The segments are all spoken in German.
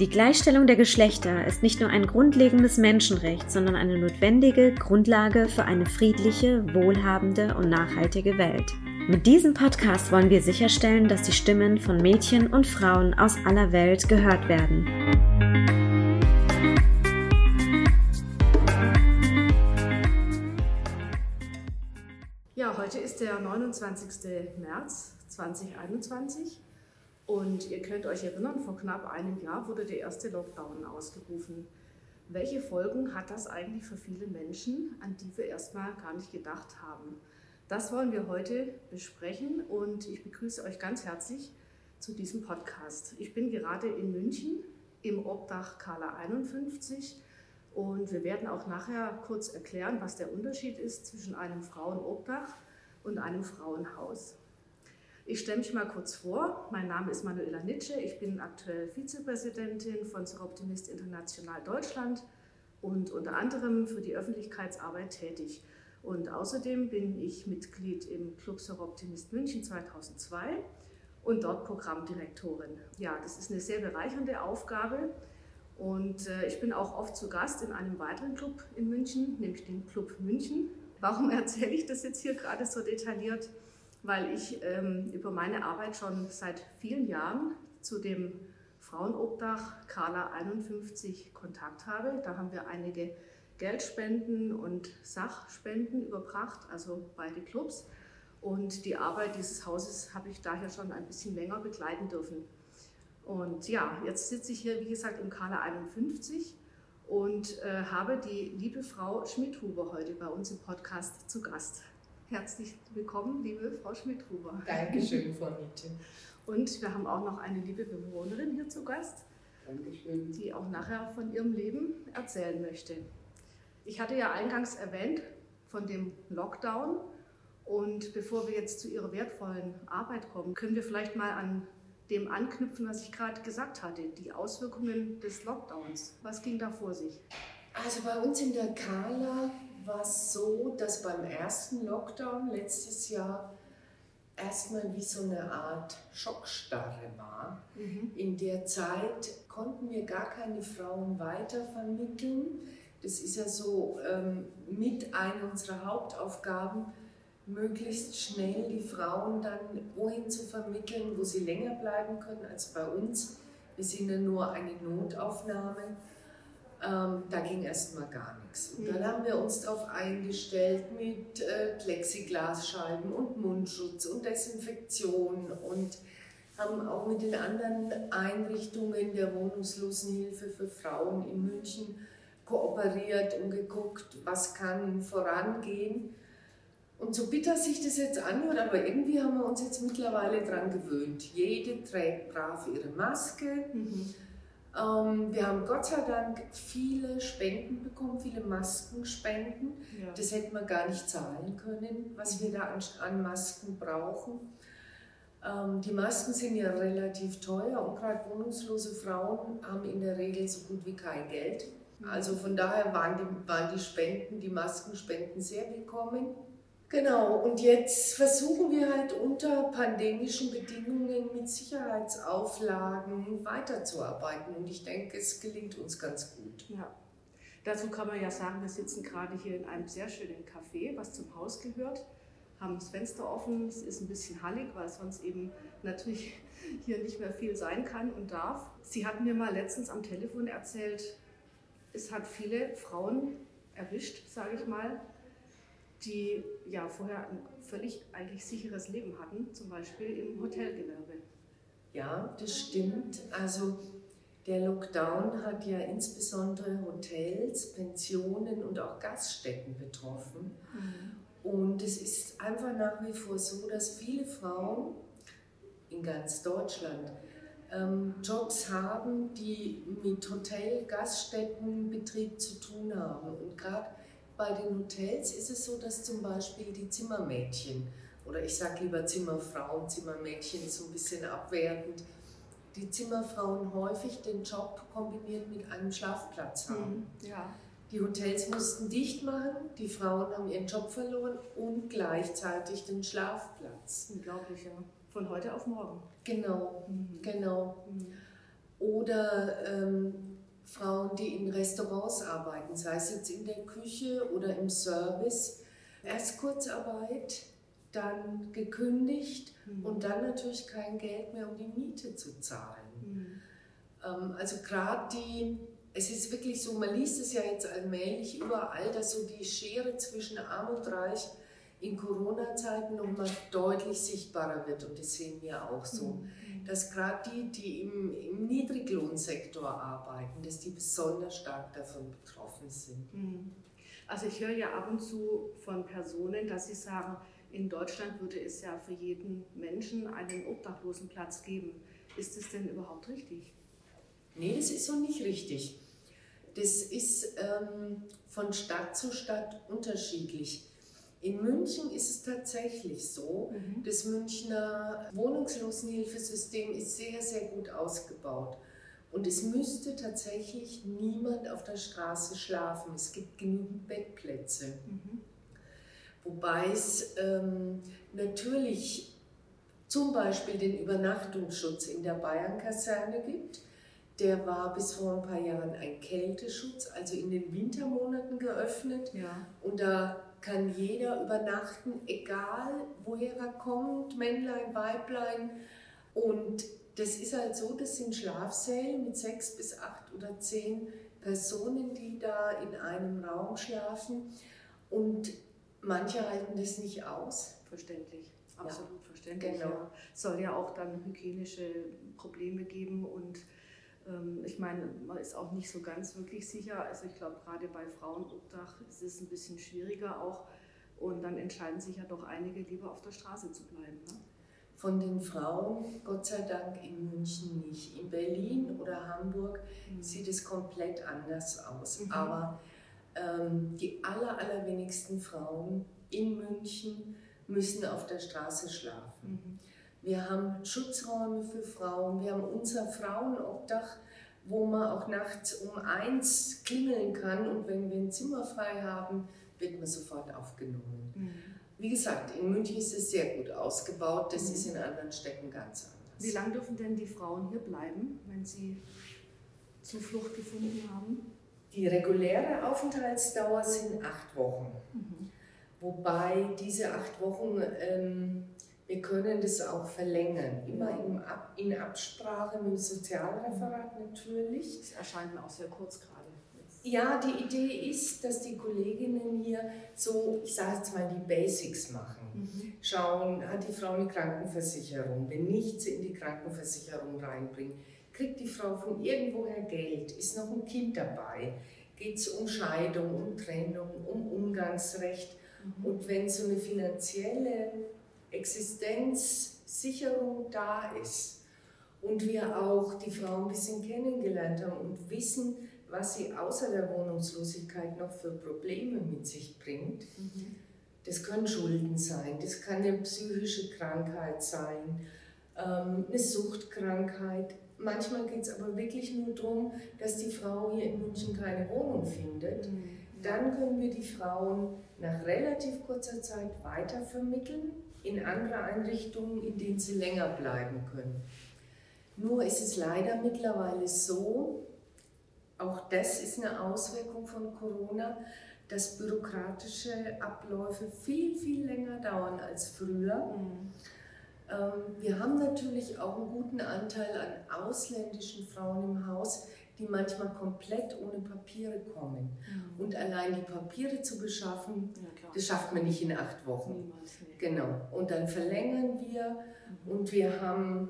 Die Gleichstellung der Geschlechter ist nicht nur ein grundlegendes Menschenrecht, sondern eine notwendige Grundlage für eine friedliche, wohlhabende und nachhaltige Welt. Mit diesem Podcast wollen wir sicherstellen, dass die Stimmen von Mädchen und Frauen aus aller Welt gehört werden. Ja, heute ist der 29. März 2021 und ihr könnt euch erinnern, vor knapp einem Jahr wurde der erste Lockdown ausgerufen. Welche Folgen hat das eigentlich für viele Menschen, an die wir erstmal gar nicht gedacht haben? Das wollen wir heute besprechen und ich begrüße euch ganz herzlich zu diesem Podcast. Ich bin gerade in München im Obdach Kala 51 und wir werden auch nachher kurz erklären, was der Unterschied ist zwischen einem Frauenobdach und einem Frauenhaus. Ich stelle mich mal kurz vor. Mein Name ist Manuela Nitsche. Ich bin aktuell Vizepräsidentin von Optimist International Deutschland und unter anderem für die Öffentlichkeitsarbeit tätig. Und außerdem bin ich Mitglied im Club Optimist München 2002 und dort Programmdirektorin. Ja, das ist eine sehr bereichernde Aufgabe. Und äh, ich bin auch oft zu Gast in einem weiteren Club in München, nämlich dem Club München. Warum erzähle ich das jetzt hier gerade so detailliert? Weil ich ähm, über meine Arbeit schon seit vielen Jahren zu dem Frauenobdach Kala 51 Kontakt habe. Da haben wir einige Geldspenden und Sachspenden überbracht, also beide Clubs. Und die Arbeit dieses Hauses habe ich daher schon ein bisschen länger begleiten dürfen. Und ja, jetzt sitze ich hier, wie gesagt, im Kala 51 und äh, habe die liebe Frau Schmidhuber heute bei uns im Podcast zu Gast. Herzlich willkommen, liebe Frau Schmidhuber. Dankeschön, Frau Nietzsche. Und wir haben auch noch eine liebe Bewohnerin hier zu Gast, Dankeschön. die auch nachher von ihrem Leben erzählen möchte. Ich hatte ja eingangs erwähnt von dem Lockdown. Und bevor wir jetzt zu Ihrer wertvollen Arbeit kommen, können wir vielleicht mal an dem anknüpfen, was ich gerade gesagt hatte, die Auswirkungen des Lockdowns. Was ging da vor sich? Also bei uns in der Kala war es so, dass beim ersten Lockdown letztes Jahr erstmal wie so eine Art Schockstarre war. Mhm. In der Zeit konnten wir gar keine Frauen weitervermitteln. Das ist ja so ähm, mit einer unserer Hauptaufgaben, möglichst schnell die Frauen dann wohin zu vermitteln, wo sie länger bleiben können als bei uns. Wir sind ja nur eine Notaufnahme ähm, da ging erstmal gar nichts. Und dann mhm. haben wir uns darauf eingestellt mit äh, Plexiglasscheiben und Mundschutz und Desinfektion und haben auch mit den anderen Einrichtungen der Wohnungslosenhilfe für Frauen in München kooperiert und geguckt, was kann vorangehen. Und so bitter sich das jetzt anhört, aber irgendwie haben wir uns jetzt mittlerweile daran gewöhnt. Jede trägt brav ihre Maske. Mhm wir haben Gott sei Dank viele Spenden bekommen, viele Maskenspenden. Ja. Das hätten wir gar nicht zahlen können, was wir da an, an Masken brauchen. Ähm, die Masken sind ja relativ teuer und gerade wohnungslose Frauen haben in der Regel so gut wie kein Geld. Mhm. Also von daher waren die, waren die Spenden, die Maskenspenden sehr willkommen. Genau, und jetzt versuchen wir halt unter pandemischen Bedingungen mit Sicherheitsauflagen weiterzuarbeiten und ich denke, es gelingt uns ganz gut. Ja. Dazu kann man ja sagen, wir sitzen gerade hier in einem sehr schönen Café, was zum Haus gehört, haben das Fenster offen, es ist ein bisschen hallig, weil sonst eben natürlich hier nicht mehr viel sein kann und darf. Sie hatten mir mal letztens am Telefon erzählt, es hat viele Frauen erwischt, sage ich mal, die ja vorher ein völlig eigentlich sicheres Leben hatten, zum Beispiel im Hotelgewerbe. Ja, das stimmt. Also der Lockdown hat ja insbesondere Hotels, Pensionen und auch Gaststätten betroffen. Mhm. Und es ist einfach nach wie vor so, dass viele Frauen in ganz Deutschland ähm, Jobs haben, die mit Hotel, Gaststätten, Betrieb zu tun haben. Und gerade bei den Hotels ist es so, dass zum Beispiel die Zimmermädchen, oder ich sage lieber Zimmerfrauen, Zimmermädchen ist so ein bisschen abwertend, die Zimmerfrauen häufig den Job kombiniert mit einem Schlafplatz haben. Mhm. Ja. Die Hotels mussten dicht machen, die Frauen haben ihren Job verloren und gleichzeitig den Schlafplatz. Unglaublich, ja. Von heute auf morgen. Genau, Mhm. genau. Mhm. Oder ähm, Frauen, die in Restaurants arbeiten, sei es jetzt in der Küche oder im Service. Erst Kurzarbeit, dann gekündigt Mhm. und dann natürlich kein Geld mehr, um die Miete zu zahlen. Mhm. Also gerade die, es ist wirklich so, man liest es ja jetzt allmählich überall, dass so die Schere zwischen Arm und Reich in Corona-Zeiten nochmal deutlich sichtbarer wird und das sehen wir auch so. Mhm. Dass gerade die, die im, im Niedriglohnsektor arbeiten, dass die besonders stark davon betroffen sind. Mhm. Also ich höre ja ab und zu von Personen, dass sie sagen, in Deutschland würde es ja für jeden Menschen einen Obdachlosenplatz geben. Ist es denn überhaupt richtig? Nee, das ist so nicht richtig. Das ist ähm, von Stadt zu Stadt unterschiedlich. In München ist es tatsächlich so, das Münchner Wohnungslosenhilfesystem ist sehr, sehr gut ausgebaut. Und es müsste tatsächlich niemand auf der Straße schlafen. Es gibt genügend Bettplätze. Mhm. Wobei es ähm, natürlich zum Beispiel den Übernachtungsschutz in der Bayernkaserne gibt. Der war bis vor ein paar Jahren ein Kälteschutz, also in den Wintermonaten geöffnet. Ja. Und da kann jeder übernachten, egal woher er kommt, Männlein, Weiblein. Und das ist halt so, das sind Schlafsäle mit sechs bis acht oder zehn Personen, die da in einem Raum schlafen. Und manche halten das nicht aus. Verständlich, absolut verständlich. genau. Ja. Es soll ja auch dann hygienische Probleme geben und ich meine, man ist auch nicht so ganz wirklich sicher. Also ich glaube, gerade bei Frauenobdach ist es ein bisschen schwieriger auch und dann entscheiden sich ja doch einige lieber auf der Straße zu bleiben. Ne? Von den Frauen, Gott sei Dank, in München nicht. In Berlin oder Hamburg sieht es komplett anders aus. Mhm. Aber ähm, die aller, allerwenigsten Frauen in München müssen auf der Straße schlafen. Mhm. Wir haben Schutzräume für Frauen, wir haben unser Frauenobdach, wo man auch nachts um eins klingeln kann und wenn wir ein Zimmer frei haben, wird man sofort aufgenommen. Mhm. Wie gesagt, in München ist es sehr gut ausgebaut, das Mhm. ist in anderen Städten ganz anders. Wie lange dürfen denn die Frauen hier bleiben, wenn sie Zuflucht gefunden haben? Die reguläre Aufenthaltsdauer sind acht Wochen. Mhm. Wobei diese acht Wochen, ähm, wir können das auch verlängern. Immer Ab, in Absprache mit dem Sozialreferat natürlich. Das erscheint mir auch sehr kurz gerade. Ja, die Idee ist, dass die Kolleginnen hier so, ich sage jetzt mal, die Basics machen. Mhm. Schauen, hat die Frau eine Krankenversicherung? Wenn nicht, sie in die Krankenversicherung reinbringen. Kriegt die Frau von irgendwoher Geld? Ist noch ein Kind dabei? Geht es um Scheidung, um Trennung, um Umgangsrecht? Mhm. Und wenn so eine finanzielle Existenzsicherung da ist und wir auch die Frau ein bisschen kennengelernt haben und wissen, was sie außer der Wohnungslosigkeit noch für Probleme mit sich bringt, Mhm. das können Schulden sein, das kann eine psychische Krankheit sein, ähm, eine Suchtkrankheit. Manchmal geht es aber wirklich nur darum, dass die Frau hier in München keine Wohnung findet. Mhm. Dann können wir die Frauen nach relativ kurzer Zeit weitervermitteln in andere Einrichtungen, in denen sie länger bleiben können. Nur ist es leider mittlerweile so, auch das ist eine Auswirkung von Corona, dass bürokratische Abläufe viel, viel länger dauern als früher. Mhm. Ähm, Wir haben natürlich auch einen guten Anteil an ausländischen Frauen im Haus, die manchmal komplett ohne Papiere kommen. Mhm. Und allein die Papiere zu beschaffen, Ja, das schafft man nicht in acht Wochen. Niemals, nee. Genau. Und dann verlängern wir Mhm. und wir haben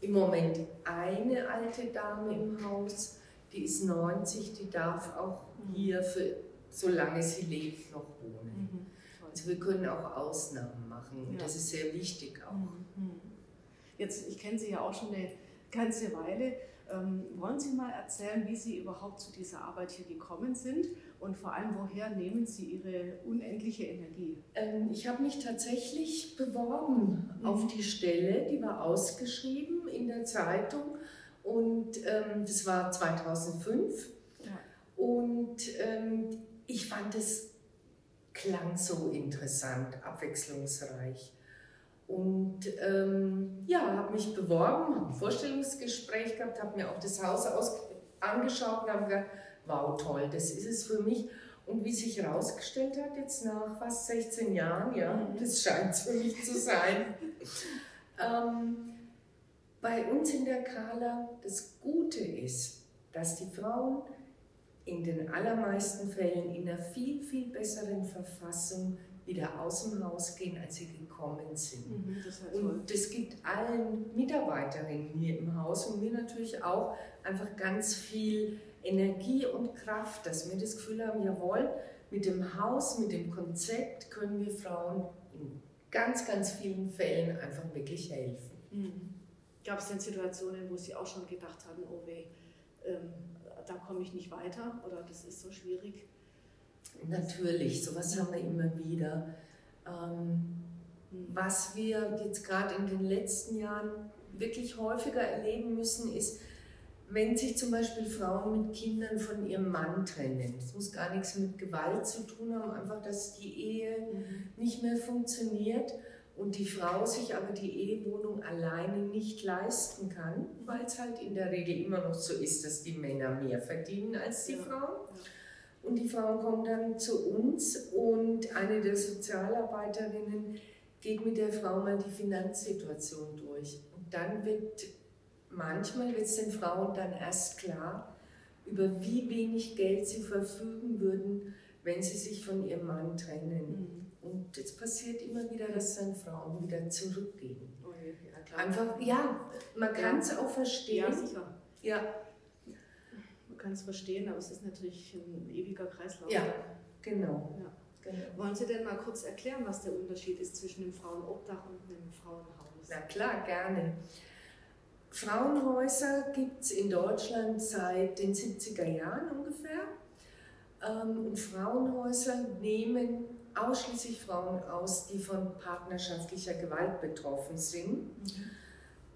im Moment eine alte Dame im Haus, die ist 90, die darf auch Mhm. hier für solange sie lebt noch wohnen. Mhm. Also wir können auch Ausnahmen machen und Ja. das ist sehr wichtig auch. Mhm. Jetzt, ich kenne Sie ja auch schon eine ganze Weile. Ähm, wollen Sie mal erzählen, wie Sie überhaupt zu dieser Arbeit hier gekommen sind und vor allem, woher nehmen Sie Ihre unendliche Energie? Ähm, ich habe mich tatsächlich beworben mhm. auf die Stelle, die war ausgeschrieben in der Zeitung und ähm, das war 2005. Ja. Und ähm, ich fand es klang so interessant, abwechslungsreich. Und ähm, ja, habe mich beworben, habe ein Vorstellungsgespräch gehabt, habe mir auch das Haus aus angeschaut und habe gedacht, wow, toll, das ist es für mich. Und wie sich herausgestellt hat, jetzt nach fast 16 Jahren, ja, mhm. das scheint es für mich zu sein. ähm, bei uns in der Kala das Gute ist, dass die Frauen in den allermeisten Fällen in einer viel, viel besseren Verfassung wieder aus dem Haus gehen, als sie gekommen sind. Mhm, das und das gibt allen Mitarbeiterinnen hier im Haus und mir natürlich auch einfach ganz viel Energie und Kraft, dass wir das Gefühl haben, jawohl, mit dem Haus, mit dem Konzept können wir Frauen in ganz, ganz vielen Fällen einfach wirklich helfen. Mhm. Gab es denn Situationen, wo Sie auch schon gedacht haben, oh weh, ähm, da komme ich nicht weiter oder das ist so schwierig? Natürlich, sowas haben wir immer wieder. Ähm, was wir jetzt gerade in den letzten Jahren wirklich häufiger erleben müssen, ist, wenn sich zum Beispiel Frauen mit Kindern von ihrem Mann trennen. Das muss gar nichts mit Gewalt zu tun haben, einfach, dass die Ehe mhm. nicht mehr funktioniert und die Frau sich aber die Ehewohnung alleine nicht leisten kann, weil es halt in der Regel immer noch so ist, dass die Männer mehr verdienen als die ja. Frauen. Und die Frauen kommen dann zu uns und eine der Sozialarbeiterinnen geht mit der Frau mal die Finanzsituation durch. Und dann wird manchmal wird es den Frauen dann erst klar, über wie wenig Geld sie verfügen würden, wenn sie sich von ihrem Mann trennen. Mhm. Und es passiert immer wieder, dass dann Frauen wieder zurückgehen. Oh ja, Einfach, ja, man kann es ja. auch verstehen. Ja, sicher. Ja. Kann es verstehen, aber es ist natürlich ein ewiger Kreislauf. Ja, genau. Ja. genau. Wollen Sie denn mal kurz erklären, was der Unterschied ist zwischen dem Frauenobdach und dem Frauenhaus? Na klar, gerne. Frauenhäuser gibt es in Deutschland seit den 70er Jahren ungefähr. Ähm, und Frauenhäuser nehmen ausschließlich Frauen aus, die von partnerschaftlicher Gewalt betroffen sind. Mhm.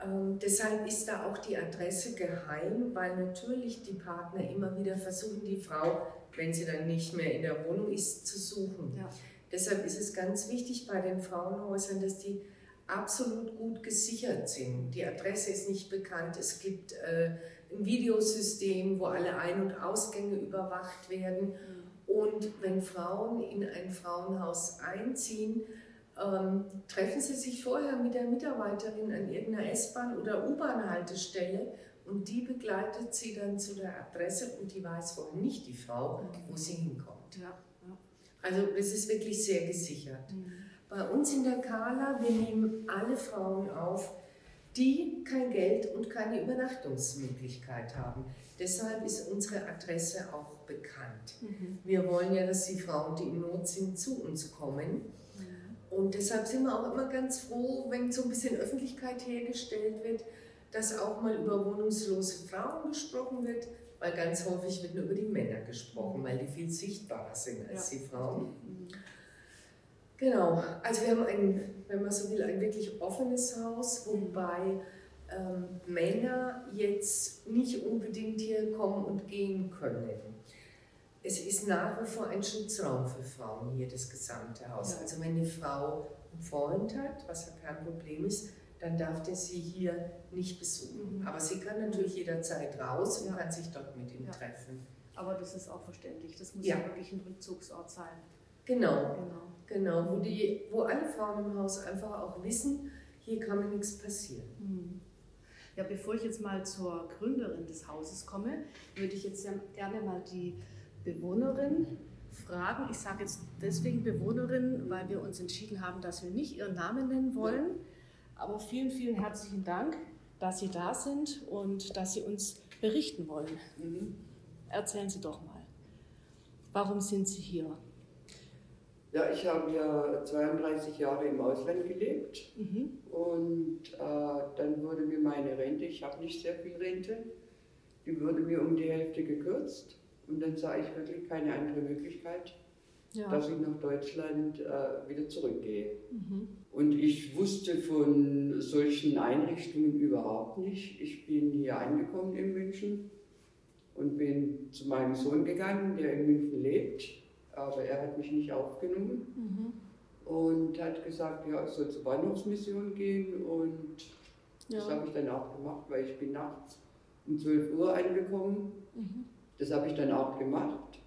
Ähm, deshalb ist da auch die Adresse geheim, weil natürlich die Partner immer wieder versuchen, die Frau, wenn sie dann nicht mehr in der Wohnung ist, zu suchen. Ja. Deshalb ist es ganz wichtig bei den Frauenhäusern, dass die absolut gut gesichert sind. Die Adresse ist nicht bekannt. Es gibt äh, ein Videosystem, wo alle Ein- und Ausgänge überwacht werden. Und wenn Frauen in ein Frauenhaus einziehen, ähm, treffen sie sich vorher mit der Mitarbeiterin an irgendeiner S-Bahn- oder U-Bahn-Haltestelle und die begleitet sie dann zu der Adresse und die weiß vorher nicht die Frau, wo sie hinkommt. Ja, ja. Also es ist wirklich sehr gesichert. Mhm. Bei uns in der Kala, wir nehmen alle Frauen auf, die kein Geld und keine Übernachtungsmöglichkeit haben. Deshalb ist unsere Adresse auch bekannt. Mhm. Wir wollen ja, dass die Frauen, die in Not sind, zu uns kommen. Und deshalb sind wir auch immer ganz froh, wenn so ein bisschen Öffentlichkeit hergestellt wird, dass auch mal über wohnungslose Frauen gesprochen wird, weil ganz häufig wird nur über die Männer gesprochen, weil die viel sichtbarer sind als ja. die Frauen. Mhm. Genau, also wir haben ein, wenn man so will, ein wirklich offenes Haus, wobei ähm, Männer jetzt nicht unbedingt hier kommen und gehen können. Es ist nach wie vor ein Schutzraum für Frauen hier, das gesamte Haus. Ja. Also wenn eine Frau einen Freund hat, was ja kein Problem ist, dann darf der sie hier nicht besuchen. Mhm. Aber sie kann natürlich jederzeit raus und ja. kann sich dort mit ihm ja. treffen. Aber das ist auch verständlich. Das muss ja, wirklich ein Rückzugsort sein. Genau. genau. Genau, wo, die, wo alle Frauen im Haus einfach auch wissen, hier kann mir nichts passieren. Mhm. Ja, bevor ich jetzt mal zur Gründerin des Hauses komme, würde ich jetzt gerne mal die Bewohnerin fragen. Ich sage jetzt deswegen Bewohnerin, weil wir uns entschieden haben, dass wir nicht ihren Namen nennen wollen. Aber vielen, vielen herzlichen Dank, dass Sie da sind und dass Sie uns berichten wollen. Mhm. Erzählen Sie doch mal, warum sind Sie hier? Ja, ich habe ja 32 Jahre im Ausland gelebt mhm. und äh, dann wurde mir meine Rente, ich habe nicht sehr viel Rente, die wurde mir um die Hälfte gekürzt und dann sah ich wirklich keine andere Möglichkeit, ja. dass ich nach Deutschland äh, wieder zurückgehe. Mhm. Und ich wusste von solchen Einrichtungen überhaupt nicht. Ich bin hier angekommen in München und bin zu meinem Sohn gegangen, der in München lebt, aber er hat mich nicht aufgenommen mhm. und hat gesagt, ja, ich soll zur Bahnhofsmission gehen und ja. das habe ich dann auch gemacht, weil ich bin nachts um 12 Uhr angekommen. Mhm. Das habe ich dann auch gemacht.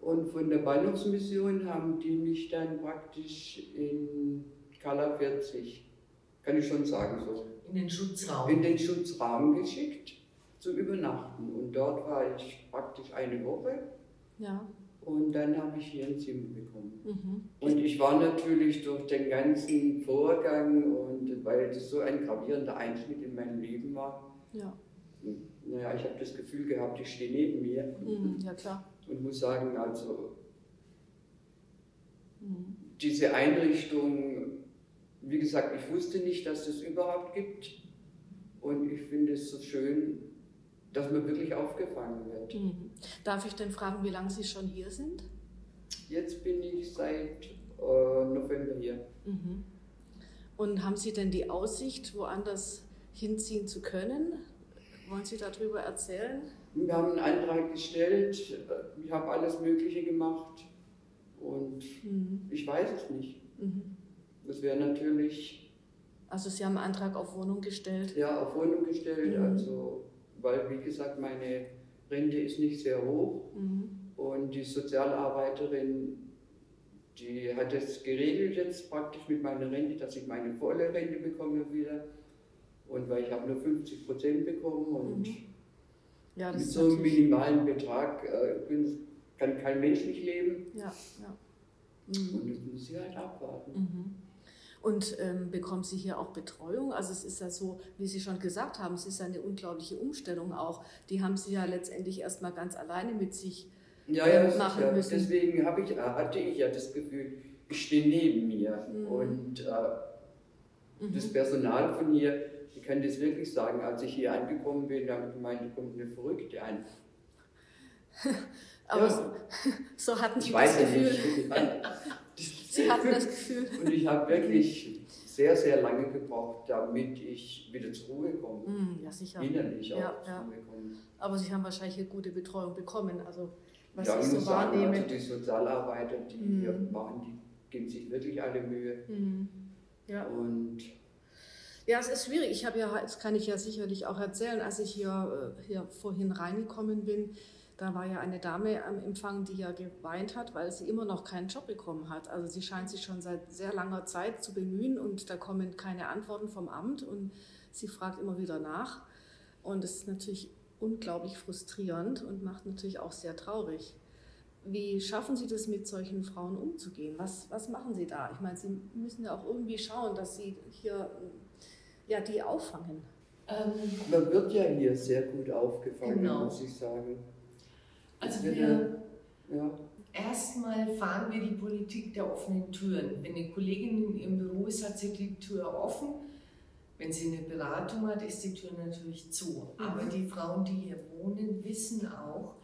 Und von der Bahnhofsmission haben die mich dann praktisch in Kala 40, kann ich schon sagen so. In den Schutzraum? In den Schutzraum geschickt zum Übernachten. Und dort war ich praktisch eine Woche. Ja. Und dann habe ich hier ein Zimmer bekommen. Mhm. Und ich war natürlich durch den ganzen Vorgang und weil das so ein gravierender Einschnitt in meinem Leben war, ja. Naja, ich habe das Gefühl gehabt, ich stehe neben mir. Mhm, ja, klar. Und muss sagen, also mhm. diese Einrichtung wie gesagt, ich wusste nicht, dass es überhaupt gibt. Und ich finde es so schön, dass man wirklich aufgefangen wird. Mhm. Darf ich denn fragen, wie lange Sie schon hier sind? Jetzt bin ich seit äh, November hier. Mhm. Und haben Sie denn die Aussicht, woanders hinziehen zu können? Wollen Sie darüber erzählen? Wir haben einen Antrag gestellt, ich habe alles Mögliche gemacht und mhm. ich weiß es nicht. Mhm. Das wäre natürlich. Also Sie haben einen Antrag auf Wohnung gestellt? Ja, auf Wohnung gestellt. Mhm. Also, weil, wie gesagt, meine Rente ist nicht sehr hoch. Mhm. Und die Sozialarbeiterin, die hat es geregelt jetzt praktisch mit meiner Rente, dass ich meine volle Rente bekomme wieder. Und weil ich habe nur 50 Prozent bekommen und mhm. ja, mit so einem minimalen Betrag äh, kann kein Mensch nicht leben. Ja, ja. Mhm. Und das muss ich halt abwarten. Mhm. Und ähm, bekommen Sie hier auch Betreuung? Also es ist ja so, wie Sie schon gesagt haben, es ist eine unglaubliche Umstellung auch. Die haben Sie ja letztendlich erstmal ganz alleine mit sich ja, ja, ähm, machen ja, müssen. Deswegen ich, äh, hatte ich ja das Gefühl, ich stehe neben mir. Mhm. Und äh, mhm. das Personal von hier, ich kann das wirklich sagen, als ich hier angekommen bin, da habe ich gemeint, da kommt eine Verrückte an. Aber ja. so, hatten Sie das Gefühl. Nicht. Sie hatten das Gefühl. Und ich habe wirklich sehr, sehr lange gebraucht, damit ich wieder zur Ruhe komme. Mm, ja, sicher. Innerlich auch ja, zur ja. Ruhe komme. Aber Sie haben wahrscheinlich eine gute Betreuung bekommen. Also, was ja, ich so wahrnehme. also die Sozialarbeiter, die mm. hier machen, die geben sich wirklich alle Mühe. Mm. Ja. Und ja, es ist schwierig. Ich habe ja, das kann ich ja sicherlich auch erzählen, als ich hier, äh, hier vorhin reingekommen bin, da war ja eine Dame am Empfang, die ja geweint hat, weil sie immer noch keinen Job bekommen hat. Also sie scheint sich schon seit sehr langer Zeit zu bemühen und da kommen keine Antworten vom Amt und sie fragt immer wieder nach. Und es ist natürlich unglaublich frustrierend und macht natürlich auch sehr traurig. Wie schaffen Sie das, mit solchen Frauen umzugehen? Was, was machen Sie da? Ich meine, Sie müssen ja auch irgendwie schauen, dass Sie hier ja, die auffangen. Ähm, Man wird ja hier sehr gut aufgefangen, genau. muss ich sagen. Also wir, ja. erstmal fahren wir die Politik der offenen Türen. Wenn eine Kollegin in ihrem Büro ist, hat sie die Tür offen. Wenn sie eine Beratung hat, ist die Tür natürlich zu. Mhm. Aber die Frauen, die hier wohnen, wissen auch,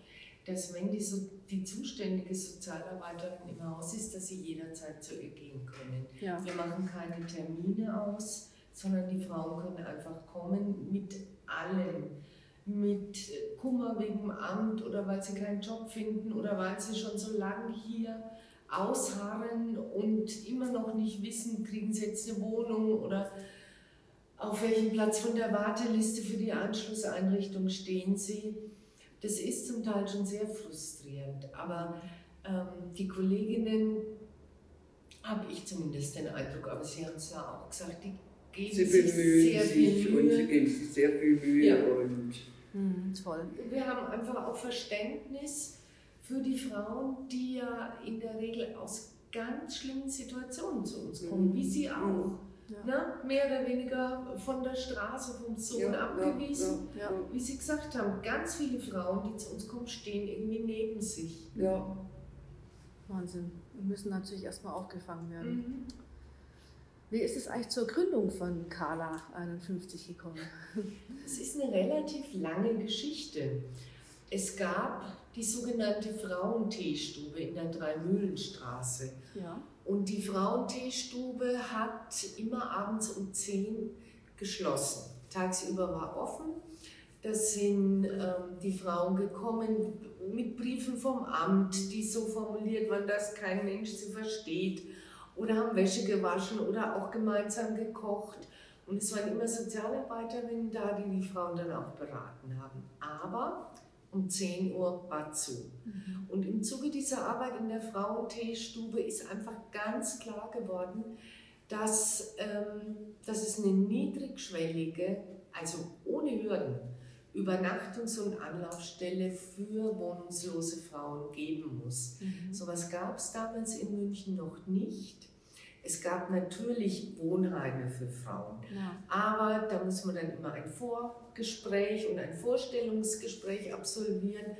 dass wenn die, so, die zuständige Sozialarbeiterin im Haus ist, dass sie jederzeit zu ihr gehen können. Ja. Wir machen keine Termine aus, sondern die Frauen können einfach kommen mit allem mit Kummer wegen dem Amt oder weil sie keinen Job finden oder weil sie schon so lange hier ausharren und immer noch nicht wissen, kriegen sie jetzt eine Wohnung oder auf welchem Platz von der Warteliste für die Anschlusseinrichtung stehen sie. Das ist zum Teil schon sehr frustrierend, aber ähm, die Kolleginnen, habe ich zumindest den Eindruck, aber Sie haben es ja auch gesagt, die geben sie sich sehr viel Mühe. und sie geben sich sehr viel Mühe ja. und Mhm, toll. Wir haben einfach auch Verständnis für die Frauen, die ja in der Regel aus ganz schlimmen Situationen zu uns kommen, mhm. wie sie auch. Ja. Na, mehr oder weniger von der Straße, vom Sohn ja, abgewiesen. Ja, wie Sie gesagt haben, ganz viele Frauen, die zu uns kommen, stehen irgendwie neben sich. Ja. Wahnsinn. Und müssen natürlich erstmal aufgefangen werden. Mhm. Wie ist es eigentlich zur Gründung von Kala 51 gekommen? Es ist eine relativ lange Geschichte. Es gab die sogenannte Frauenteestube in der Dreimühlenstraße. Ja. Und die Frauenteestube hat immer abends um 10 geschlossen. Tagsüber war offen. Da sind ähm, die Frauen gekommen mit Briefen vom Amt, die so formuliert waren, dass kein Mensch sie versteht oder haben Wäsche gewaschen oder auch gemeinsam gekocht. Und es waren immer Sozialarbeiterinnen da, die die Frauen dann auch beraten haben. Aber um 10 Uhr war zu. Mhm. Und im Zuge dieser Arbeit in der Frauenteestube ist einfach ganz klar geworden, dass, ähm, dass es eine niedrigschwellige, also ohne Hürden, Übernachtungs- und Anlaufstelle für wohnungslose Frauen geben muss. Mhm. So etwas gab es damals in München noch nicht. Es gab natürlich Wohnheime für Frauen, ja. aber da muss man dann immer ein Vorgespräch und ein Vorstellungsgespräch absolvieren.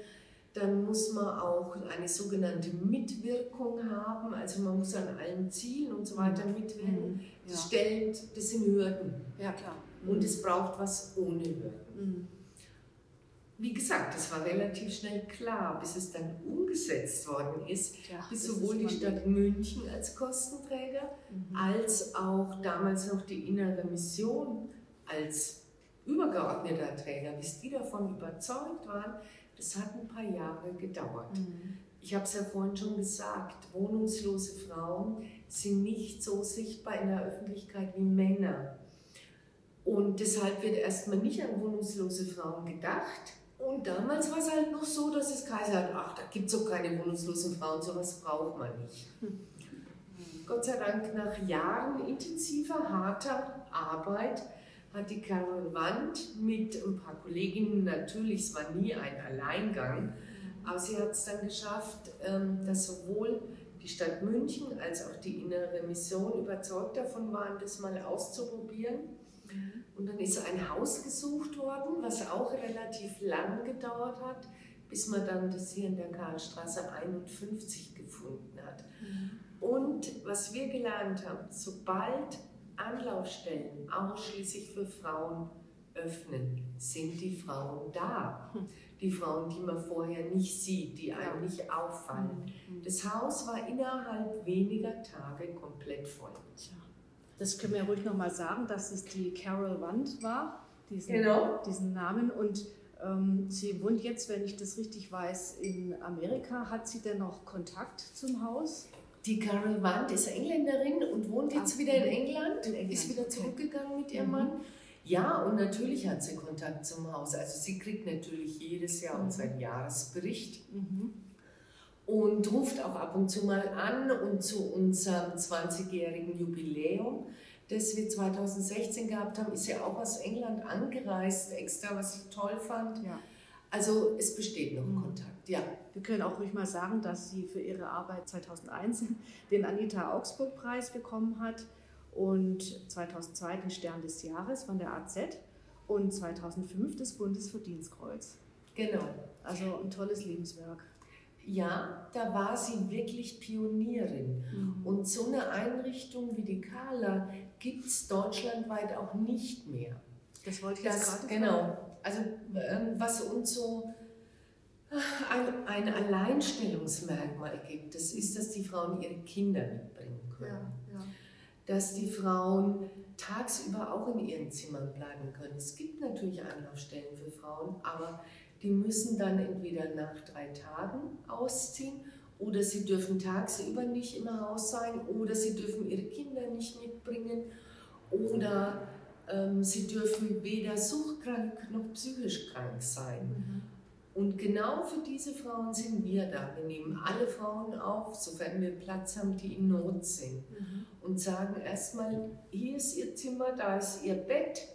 Dann muss man auch eine sogenannte Mitwirkung haben, also man muss an allen Zielen und so weiter mhm. mitwirken. Mhm. Ja. Das, stellt, das sind Hürden. Ja, klar. Und es braucht was ohne Hürden. Mhm wie gesagt, es war relativ schnell klar, bis es dann umgesetzt worden ist, ja, bis sowohl die Stadt München als Kostenträger mhm. als auch damals noch die Innere Mission als übergeordneter Träger, bis die davon überzeugt waren, das hat ein paar Jahre gedauert. Mhm. Ich habe es ja vorhin schon gesagt, wohnungslose Frauen sind nicht so sichtbar in der Öffentlichkeit wie Männer. Und deshalb wird erstmal nicht an wohnungslose Frauen gedacht, und damals war es halt noch so, dass es Kaiser hat, ach, da gibt es doch keine wohnungslosen Frauen, sowas braucht man nicht. Gott sei Dank, nach Jahren intensiver, harter Arbeit hat die Carol Wand mit ein paar Kolleginnen, natürlich, es war nie ein Alleingang, aber sie hat es dann geschafft, ähm, dass sowohl die Stadt München als auch die Innere Mission überzeugt davon waren, das mal auszuprobieren. Und dann ist ein Haus gesucht worden, was auch relativ lang gedauert hat, bis man dann das hier in der Karlstraße 51 gefunden hat. Mhm. Und was wir gelernt haben, sobald Anlaufstellen ausschließlich für Frauen öffnen, sind die Frauen da. Hm. Die Frauen, die man vorher nicht sieht, die einem nicht auffallen. Mhm. Das Haus war innerhalb weniger Tage komplett voll. Das können wir ruhig nochmal sagen, dass es die Carol Wand war, diesen, genau. diesen Namen. Und ähm, sie wohnt jetzt, wenn ich das richtig weiß, in Amerika. Hat sie denn noch Kontakt zum Haus? Die Carol Wand ist Engländerin und wohnt jetzt Ach, wieder in England, in England, ist wieder zurückgegangen mit ihrem mhm. Mann. Ja, und natürlich hat sie Kontakt zum Haus. Also sie kriegt natürlich jedes Jahr mhm. unseren Jahresbericht. Mhm und ruft auch ab und zu mal an und zu unserem 20-jährigen Jubiläum, das wir 2016 gehabt haben, ist ja auch aus England angereist, extra, was ich toll fand. Ja. Also es besteht noch mhm. Kontakt, ja. Wir können auch ruhig mal sagen, dass sie für ihre Arbeit 2001 den Anita Augsburg Preis bekommen hat und 2002 den Stern des Jahres von der AZ und 2005 das Bundesverdienstkreuz. Genau. Also ein tolles Lebenswerk. Ja, da war sie wirklich Pionierin. Mhm. Und so eine Einrichtung wie die Kala gibt es deutschlandweit auch nicht mehr. Das wollte ich das, gerade Genau. Also ähm, was uns so ein, ein, Alleinstellungsmerkmal gibt, das ist, dass die Frauen ihre Kinder mitbringen können. Ja, ja. Dass die Frauen tagsüber auch in ihren Zimmern bleiben können. Es gibt natürlich Anlaufstellen für Frauen, aber die müssen dann entweder nach drei Tagen ausziehen oder sie dürfen tagsüber nicht im Haus sein oder sie dürfen ihre Kinder nicht mitbringen oder ähm, sie dürfen weder suchtkrank noch psychisch krank sein. Mhm. Und genau für diese Frauen sind wir da. Wir nehmen alle Frauen auf, sofern wir Platz haben, die in Not sind. Mhm. Und sagen erstmal, hier ist Ihr Zimmer, da ist Ihr Bett,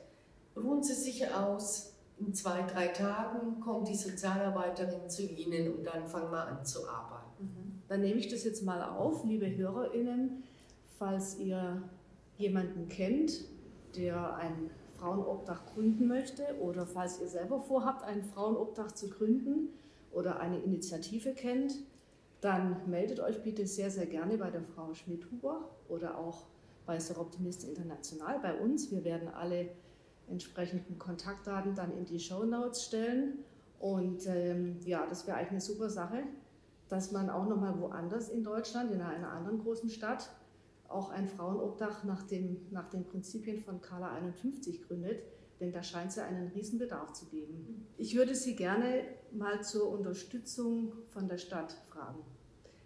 ruhen Sie sich aus, in zwei, drei Tagen kommt die Sozialarbeiterin zu Ihnen und dann fangen wir an zu arbeiten. Mhm. Dann nehme ich das jetzt mal auf, liebe HörerInnen, falls ihr jemanden kennt, der ein Frauenobdach gründen möchte oder falls ihr selber vorhabt, ein Frauenobdach zu gründen oder eine Initiative kennt, dann meldet euch bitte sehr, sehr gerne bei der Frau Schmidhuber oder auch bei Seroptimist International bei uns. Wir werden alle entsprechenden Kontaktdaten dann in die Show Notes stellen. Und ähm, ja, das wäre eigentlich eine super Sache, dass man auch nochmal woanders in Deutschland, in einer anderen großen Stadt, auch ein Frauenobdach nach, dem, nach den Prinzipien von Carla 51 gründet, denn da scheint es ja einen Riesenbedarf zu geben. Ich würde Sie gerne mal zur Unterstützung von der Stadt fragen.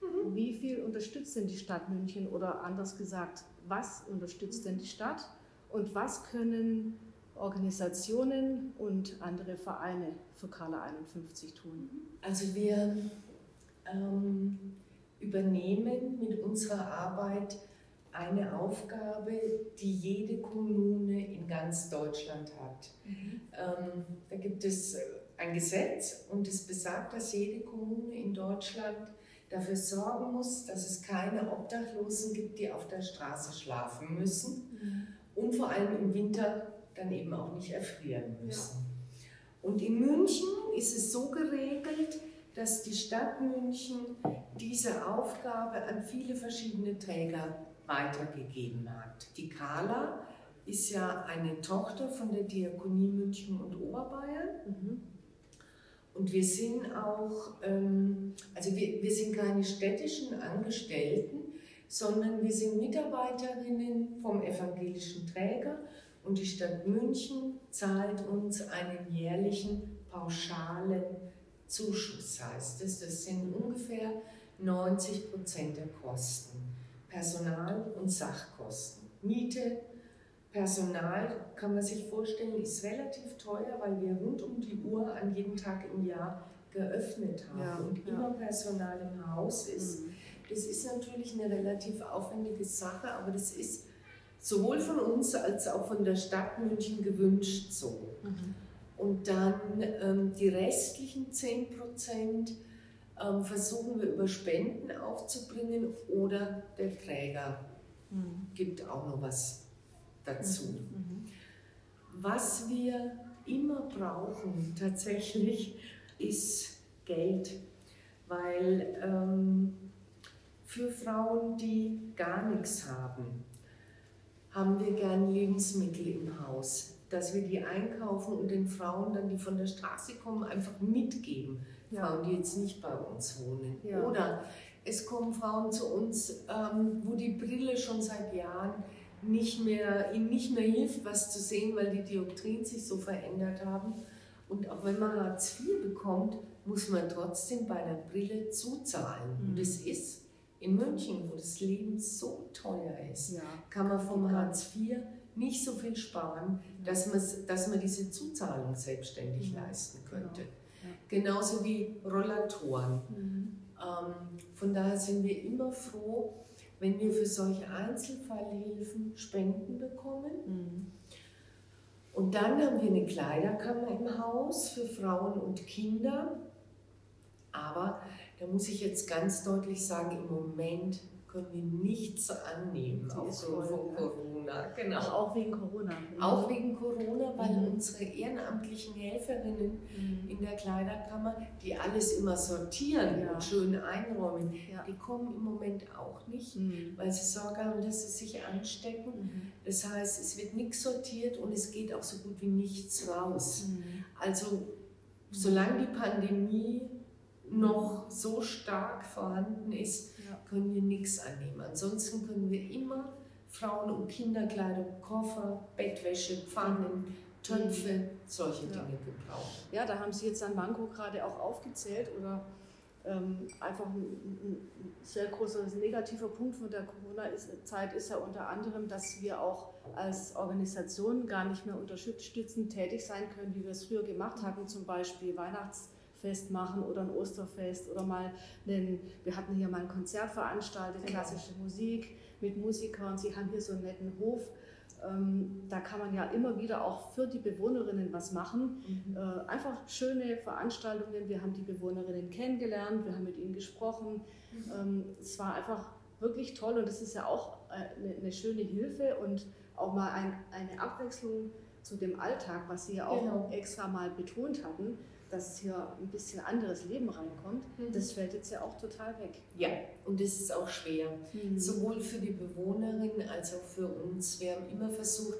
Mhm. Wie viel unterstützt denn die Stadt München oder anders gesagt, was unterstützt denn die Stadt und was können Organisationen und andere Vereine für Carla 51 tun? Also wir ähm, übernehmen mit unserer Arbeit eine Aufgabe, die jede Kommune in ganz Deutschland hat. Mhm. Ähm, da gibt es ein Gesetz und es besagt, dass jede Kommune in Deutschland dafür sorgen muss, dass es keine Obdachlosen gibt, die auf der Straße schlafen müssen mhm. und vor allem im Winter dann eben auch nicht erfrieren müssen. Ja. Und in München ist es so geregelt, dass die Stadt München diese Aufgabe an viele verschiedene Träger weitergegeben hat. Die Carla ist ja eine Tochter von der Diakonie München und Oberbayern. Mhm. Und wir sind auch, ähm, also wir, wir sind keine städtischen Angestellten, sondern wir sind Mitarbeiterinnen vom evangelischen Träger und die Stadt München zahlt uns einen jährlichen pauschalen Zuschuss, heißt es. Das sind ungefähr 90 Prozent der Kosten. Personal- und Sachkosten. Miete, Personal kann man sich vorstellen, ist relativ teuer, weil wir rund um die Uhr an jedem Tag im Jahr geöffnet haben ja, und ja. immer Personal im Haus ist. Mhm. Das ist natürlich eine relativ aufwendige Sache, aber das ist sowohl von uns als auch von der Stadt München gewünscht so. Mhm. Und dann ähm, die restlichen 10 Prozent ähm, versuchen wir über Spenden aufzubringen oder der Träger mhm. gibt auch noch was dazu. Mhm. mhm. Was wir immer brauchen tatsächlich ist Geld, weil ähm, für Frauen, die gar nichts haben, haben wir gern Lebensmittel im Haus, dass wir die einkaufen und den Frauen dann, die von der Straße kommen, einfach mitgeben ja. Frauen, die jetzt nicht bei uns wohnen. Ja. Oder es kommen Frauen zu uns, ähm, wo die Brille schon seit Jahren nicht mehr, ihnen nicht mehr hilft, was zu sehen, weil die Dioptrien sich so verändert haben. Und auch wenn man Hartz IV bekommt, muss man trotzdem bei der Brille zuzahlen. Mhm. Und es ist in München, wo das Leben so teuer ist, ja. kann man vom Hartz IV nicht so viel sparen, dass, dass man diese Zuzahlung selbstständig mhm. leisten könnte. Genau. Genauso wie Rollatoren. Mhm. Ähm, von daher sind wir immer froh, wenn wir für solche Einzelfallhilfen Spenden bekommen. Mhm. Und dann haben wir eine Kleiderkammer im Haus für Frauen und Kinder. Aber da muss ich jetzt ganz deutlich sagen, im Moment können wir nichts annehmen aufgrund von Corona. Genau. Auch wegen Corona. Auch wegen Corona, weil mhm. unsere ehrenamtlichen Helferinnen mhm. in der Kleiderkammer, die alles immer sortieren ja. und schön einräumen, ja. die kommen im Moment auch nicht, mhm. weil sie Sorge haben, dass sie sich anstecken. Mhm. Das heißt, es wird nichts sortiert und es geht auch so gut wie nichts raus. Mhm. Also solange die Pandemie noch so stark vorhanden ist, können wir nichts annehmen. Ansonsten können wir immer Frauen- und Kinderkleidung, Koffer, Bettwäsche, Pfannen, Töpfe, solche Dinge ja. gebrauchen. Ja, da haben Sie jetzt an Manko gerade auch aufgezählt oder ähm, einfach ein, ein, sehr großer negativer Punkt von der Corona-Zeit ist ja unter anderem, dass wir auch als Organisation gar nicht mehr unterstützend tätig sein können, wie wir es früher gemacht hatten, zum Beispiel Weihnachts- Fest machen oder ein Osterfest oder mal einen, wir hatten hier mal ein Konzert veranstaltet, klassische Musik mit Musikern. Sie haben hier so einen netten Hof. Ähm, da kann man ja immer wieder auch für die Bewohnerinnen was machen. Mhm. Äh, einfach schöne Veranstaltungen. Wir haben die Bewohnerinnen kennengelernt, wir haben mit ihnen gesprochen. Mhm. Ähm, es war einfach wirklich toll und das ist ja auch eine, äh, eine schöne Hilfe und auch mal ein, eine Abwechslung zu dem Alltag, was Sie ja auch genau. extra mal betont hatten dass hier ein bisschen anderes Leben reinkommt, mhm. das fällt jetzt ja auch total weg. Ja, und das ist auch schwer. Mhm. Sowohl für die Bewohnerin als auch für uns. Wir haben immer versucht,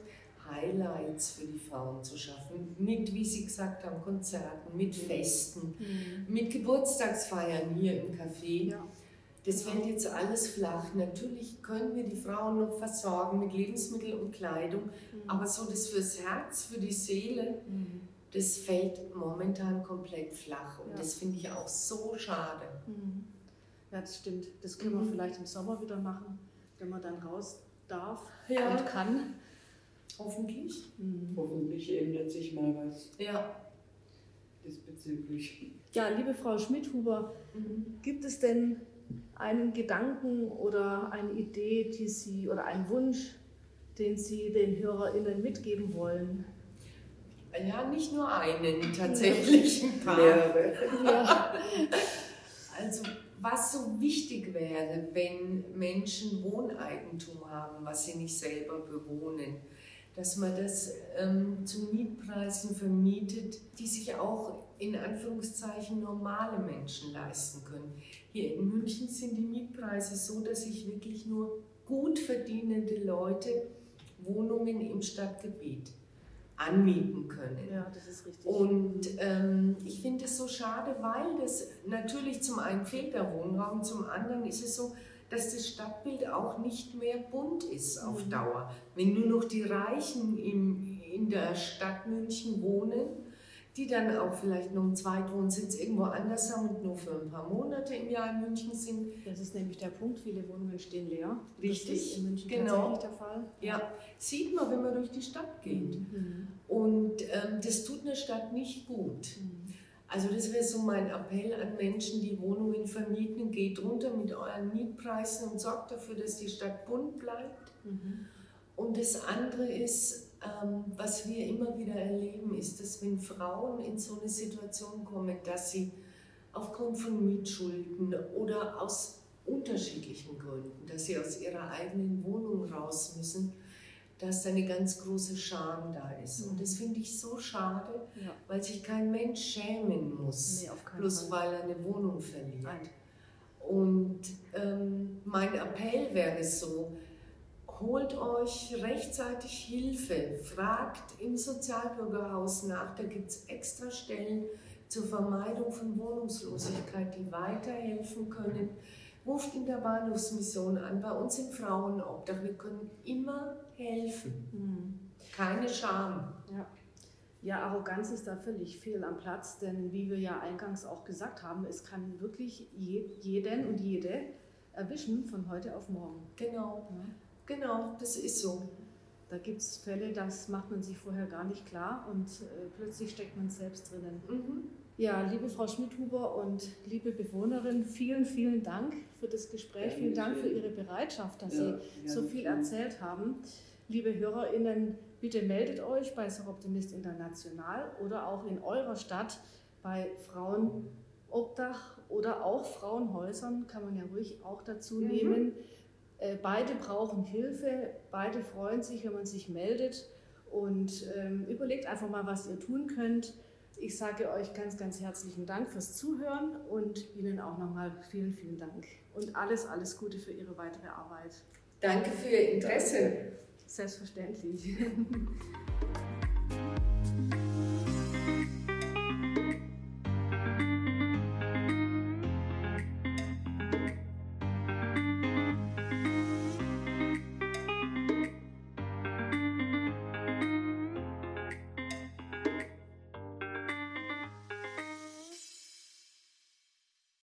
Highlights für die Frauen zu schaffen. Mit, wie Sie gesagt haben, Konzerten, mit mhm. Festen, mhm. mit Geburtstagsfeiern hier im Café. Ja. Das fällt jetzt alles flach. Natürlich können wir die Frauen noch versorgen mit Lebensmitteln und Kleidung, mhm. aber so das fürs Herz, für die Seele, mhm. Das fällt momentan komplett flach. Und ja. das finde ich auch so schade. Mhm. Ja, das stimmt. Das können wir mhm. vielleicht im Sommer wieder machen, wenn man dann raus darf ja. und kann. Hoffentlich. Mhm. Hoffentlich ändert sich mal was. Ja. Diesbezüglich. Ja, liebe Frau Schmidhuber, mhm. gibt es denn einen Gedanken oder eine Idee, die Sie oder einen Wunsch, den Sie den HörerInnen mitgeben wollen? Ja, nicht nur einen, tatsächlich ein paar. Ja. Also, was so wichtig wäre, wenn Menschen Wohneigentum haben, was sie nicht selber bewohnen, dass man das ähm, zu Mietpreisen vermietet, die sich auch in Anführungszeichen normale Menschen leisten können. Hier in München sind die Mietpreise so, dass sich wirklich nur gut verdienende Leute Wohnungen im Stadtgebiet anmieten können. Ja, das ist richtig. Und ähm, ich finde es so schade, weil das natürlich zum einen fehlt der Wohnraum, zum anderen ist es so, dass das Stadtbild auch nicht mehr bunt ist auf mhm. Dauer. Wenn nur noch die Reichen im, in der Stadt München wohnen, die dann auch vielleicht noch einen Zweitwohnsitz irgendwo anders haben und nur für ein paar Monate im Jahr in München sind. Das ist nämlich der Punkt, viele Wohnungen stehen leer. Richtig, das ist in München genau. tatsächlich der Fall. Ja, sieht man, wenn man durch die Stadt geht. Mhm. Und ähm, das tut eine Stadt nicht gut. Mhm. Also das wäre so mein Appell an Menschen, die Wohnungen vermieten, geht runter mit euren Mietpreisen und sorgt dafür, dass die Stadt bunt bleibt. Mhm. Und das andere ist, ähm, immer wieder erleben, ist, dass wenn Frauen in so eine Situation kommen, dass sie aufgrund von Mietschulden oder aus unterschiedlichen Gründen, dass sie aus ihrer eigenen Wohnung raus müssen, dass eine ganz große Scham da ist. Und das finde ich so schade, ja. weil sich kein Mensch schämen muss, nee, bloß Fall. weil er eine Wohnung verliert. Nein. Und ähm, mein Appell wäre so, holt euch rechtzeitig Hilfe, fragt im Sozialbürgerhaus nach, da gibt es extra Stellen zur Vermeidung von Wohnungslosigkeit, die weiterhelfen können. Ruft in der Bahnhofsmission an, bei uns im Frauenobdach, wir können immer helfen. Keine Scham. Ja. ja, Arroganz ist da völlig fehl am Platz, denn wie wir ja eingangs auch gesagt haben, es kann wirklich jeden und jede erwischen von heute auf morgen. Genau. Genau, das ist so. Da gibt es Fälle, das macht man sich vorher gar nicht klar und äh, plötzlich steckt man selbst drinnen. Mhm. Ja, liebe Frau Schmidhuber und liebe Bewohnerin, vielen, vielen Dank für das Gespräch. Ja, vielen Dank für Ihre Bereitschaft, dass ja, Sie so viel erzählt haben. Liebe HörerInnen, bitte meldet euch bei Soroptimist International oder auch in eurer Stadt bei Frauenobdach oder auch Frauenhäusern, kann man ja ruhig auch dazu mhm. nehmen. Äh, beide brauchen Hilfe, beide freuen sich, wenn man sich meldet und ähm, überlegt einfach mal, was ihr tun könnt. Ich sage euch ganz, ganz herzlichen Dank fürs Zuhören und Ihnen auch nochmal vielen, vielen Dank und alles, alles Gute für Ihre weitere Arbeit. Danke für Ihr Interesse. Selbstverständlich.